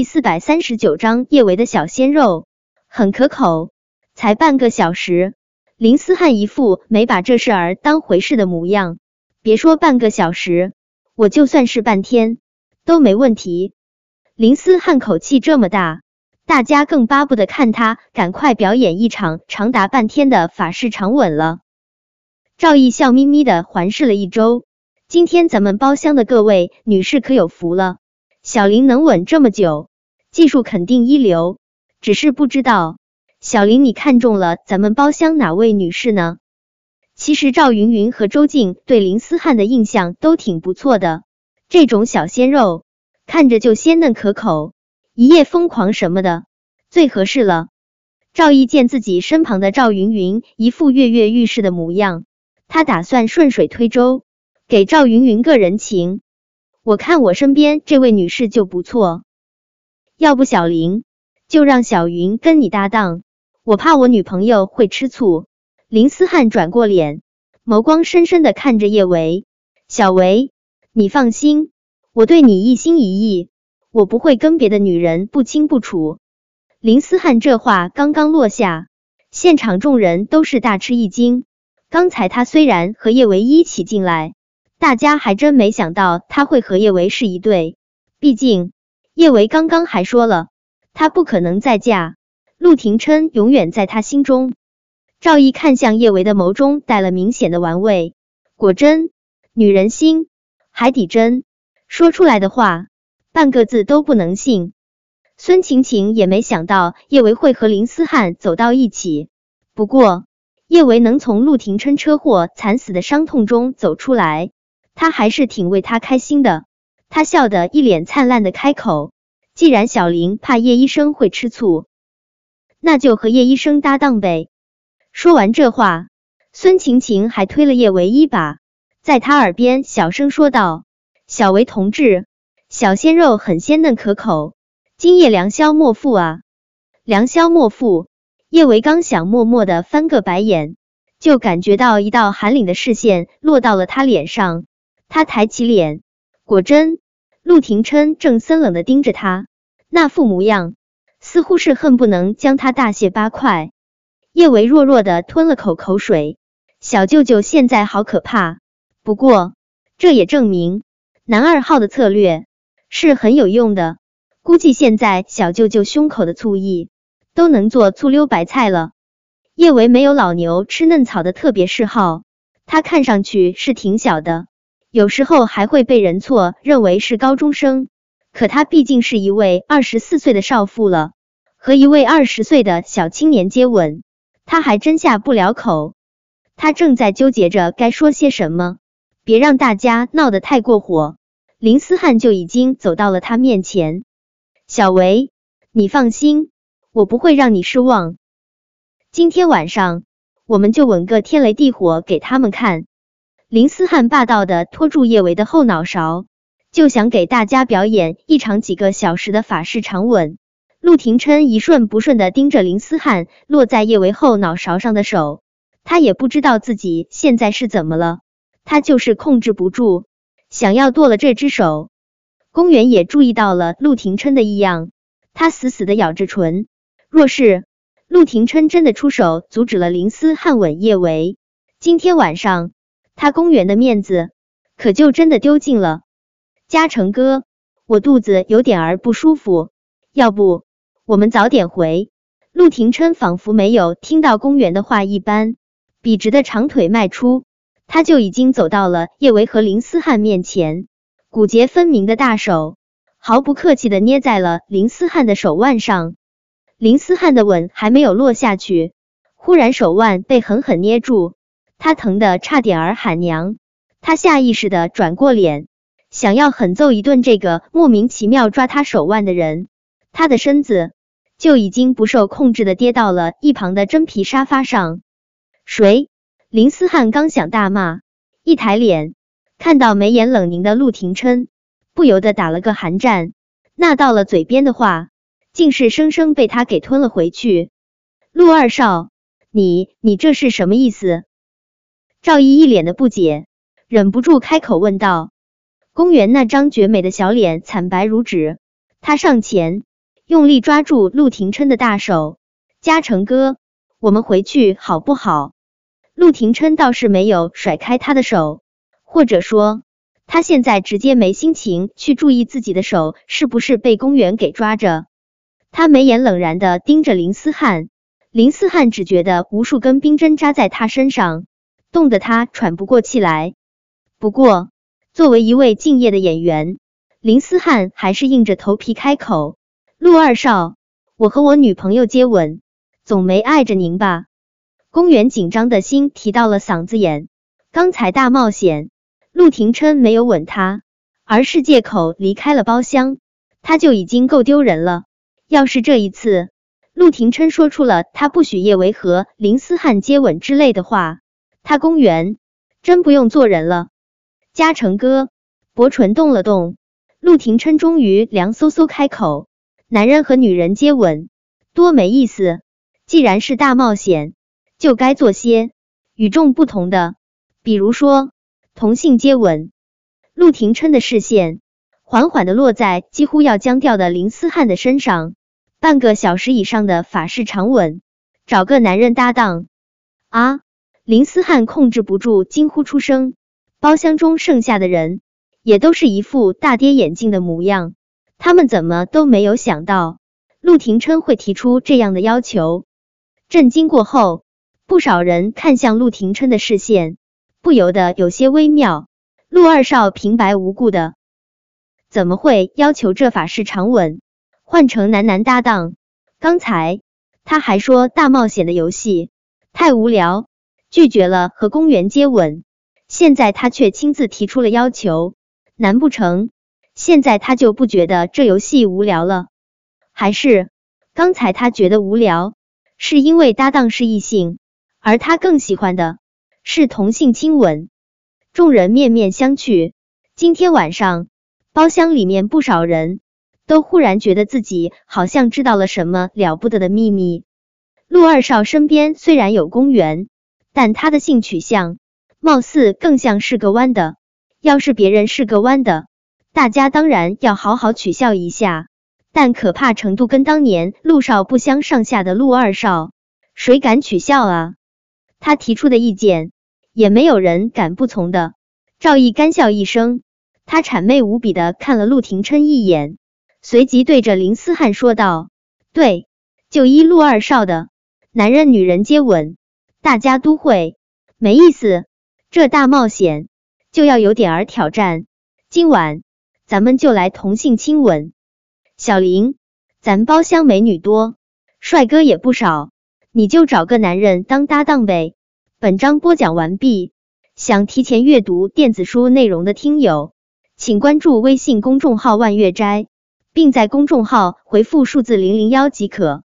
第四百三十九章叶维的小鲜肉很可口，才半个小时，林思汉一副没把这事儿当回事的模样。别说半个小时，我就算是半天都没问题。林思汉口气这么大，大家更巴不得看他赶快表演一场长达半天的法式长吻了。赵毅笑眯眯的环视了一周，今天咱们包厢的各位女士可有福了。小林能稳这么久，技术肯定一流。只是不知道，小林你看中了咱们包厢哪位女士呢？其实赵云云和周静对林思汉的印象都挺不错的，这种小鲜肉看着就鲜嫩可口，一夜疯狂什么的最合适了。赵毅见自己身旁的赵云云一副跃跃欲试的模样，他打算顺水推舟，给赵云云个人情。我看我身边这位女士就不错，要不小林就让小云跟你搭档，我怕我女朋友会吃醋。林思汉转过脸，眸光深深的看着叶维，小维，你放心，我对你一心一意，我不会跟别的女人不清不楚。林思汉这话刚刚落下，现场众人都是大吃一惊。刚才他虽然和叶维一起进来。大家还真没想到他会和叶维是一对，毕竟叶维刚刚还说了他不可能再嫁，陆廷琛永远在他心中。赵毅看向叶维的眸中带了明显的玩味，果真女人心海底针，说出来的话半个字都不能信。孙晴晴也没想到叶维会和林思汉走到一起，不过叶维能从陆廷琛车祸惨死的伤痛中走出来。他还是挺为他开心的，他笑得一脸灿烂的开口：“既然小林怕叶医生会吃醋，那就和叶医生搭档呗。”说完这话，孙晴晴还推了叶维一把，在他耳边小声说道：“小维同志，小鲜肉很鲜嫩可口，今夜良宵莫负啊！良宵莫负。”叶维刚想默默的翻个白眼，就感觉到一道寒冷的视线落到了他脸上。他抬起脸，果真，陆廷琛正森冷的盯着他，那副模样似乎是恨不能将他大卸八块。叶维弱弱的吞了口口水，小舅舅现在好可怕。不过，这也证明男二号的策略是很有用的。估计现在小舅舅胸口的醋意都能做醋溜白菜了。叶维没有老牛吃嫩草的特别嗜好，他看上去是挺小的。有时候还会被人错认为是高中生，可他毕竟是一位二十四岁的少妇了，和一位二十岁的小青年接吻，他还真下不了口。他正在纠结着该说些什么，别让大家闹得太过火。林思汉就已经走到了他面前，小维，你放心，我不会让你失望。今天晚上我们就吻个天雷地火给他们看。林思汉霸道的拖住叶维的后脑勺，就想给大家表演一场几个小时的法式长吻。陆廷琛一瞬不瞬的盯着林思汉落在叶维后脑勺上的手，他也不知道自己现在是怎么了，他就是控制不住，想要剁了这只手。公园也注意到了陆廷琛的异样，他死死的咬着唇。若是陆廷琛真的出手阻止了林思汉吻叶维，今天晚上。他公园的面子可就真的丢尽了。嘉诚哥，我肚子有点儿不舒服，要不我们早点回？陆廷琛仿佛没有听到公园的话一般，笔直的长腿迈出，他就已经走到了叶维和林思汉面前，骨节分明的大手毫不客气的捏在了林思汉的手腕上。林思汉的吻还没有落下去，忽然手腕被狠狠捏住。他疼得差点儿喊娘，他下意识的转过脸，想要狠揍一顿这个莫名其妙抓他手腕的人。他的身子就已经不受控制的跌到了一旁的真皮沙发上。谁？林思汉刚想大骂，一抬脸看到眉眼冷凝的陆廷琛，不由得打了个寒战。那到了嘴边的话，竟是生生被他给吞了回去。陆二少，你你这是什么意思？赵毅一脸的不解，忍不住开口问道：“公园那张绝美的小脸惨白如纸，他上前用力抓住陆廷琛的大手。嘉诚哥，我们回去好不好？陆廷琛倒是没有甩开他的手，或者说他现在直接没心情去注意自己的手是不是被公园给抓着。他眉眼冷然的盯着林思汉，林思汉只觉得无数根冰针扎在他身上，冻得他喘不过气来。不过，作为一位敬业的演员，林思汉还是硬着头皮开口：“陆二少，我和我女朋友接吻。”总没碍着您吧？公园紧张的心提到了嗓子眼。刚才大冒险，陆廷琛没有吻她，而是借口离开了包厢，他就已经够丢人了。要是这一次，陆廷琛说出了他不许叶维和林思汉接吻之类的话，他公园真不用做人了。嘉诚哥，薄唇动了动，陆廷琛终于凉飕飕开口：“男人和女人接吻，多没意思。”既然是大冒险，就该做些与众不同的，比如说同性接吻。陆廷琛的视线缓缓的落在几乎要僵掉的林思汉的身上，半个小时以上的法式长吻，找个男人搭档啊！林思汉控制不住惊呼出声。包厢中剩下的人也都是一副大跌眼镜的模样，他们怎么都没有想到陆廷琛会提出这样的要求。震惊过后，不少人看向陆廷琛的视线不由得有些微妙。陆二少平白无故的怎么会要求这法式长吻换成男男搭档？刚才他还说大冒险的游戏太无聊，拒绝了和公园接吻，现在他却亲自提出了要求，难不成现在他就不觉得这游戏无聊了？还是刚才他觉得无聊？是因为搭档是异性，而他更喜欢的是同性亲吻。众人面面相觑。今天晚上，包厢里面不少人都忽然觉得自己好像知道了什么了不得的秘密。陆二少身边虽然有公园，但他的性取向貌似更像是个弯的。要是别人是个弯的，大家当然要好好取笑一下。但可怕程度跟当年陆少不相上下的陆二少，谁敢取笑啊？他提出的意见也没有人敢不从的。赵毅干笑一声，他谄媚无比的看了陆廷琛一眼，随即对着林思汉说道：“对，就依陆二少的，男人女人接吻，大家都会，没意思。这大冒险就要有点儿挑战。今晚咱们就来同性亲吻。”小林，咱包厢美女多，帅哥也不少，你就找个男人当搭档呗。本章播讲完毕，想提前阅读电子书内容的听友，请关注微信公众号万月斋，并在公众号回复数字零零幺即可。